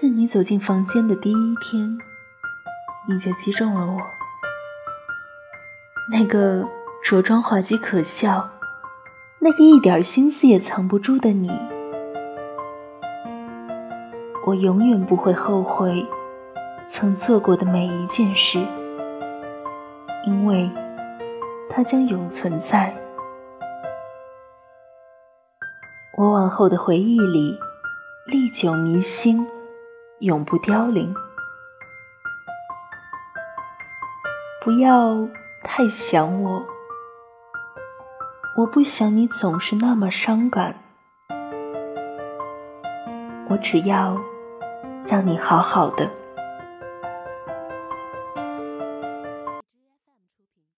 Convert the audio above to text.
自你走进房间的第一天，你就击中了我。那个着装滑稽可笑，那个一点心思也藏不住的你，我永远不会后悔曾做过的每一件事，因为它将永存在我往后的回忆里，历久弥新，永不凋零。不要。太想我，我不想你总是那么伤感。我只要让你好好的。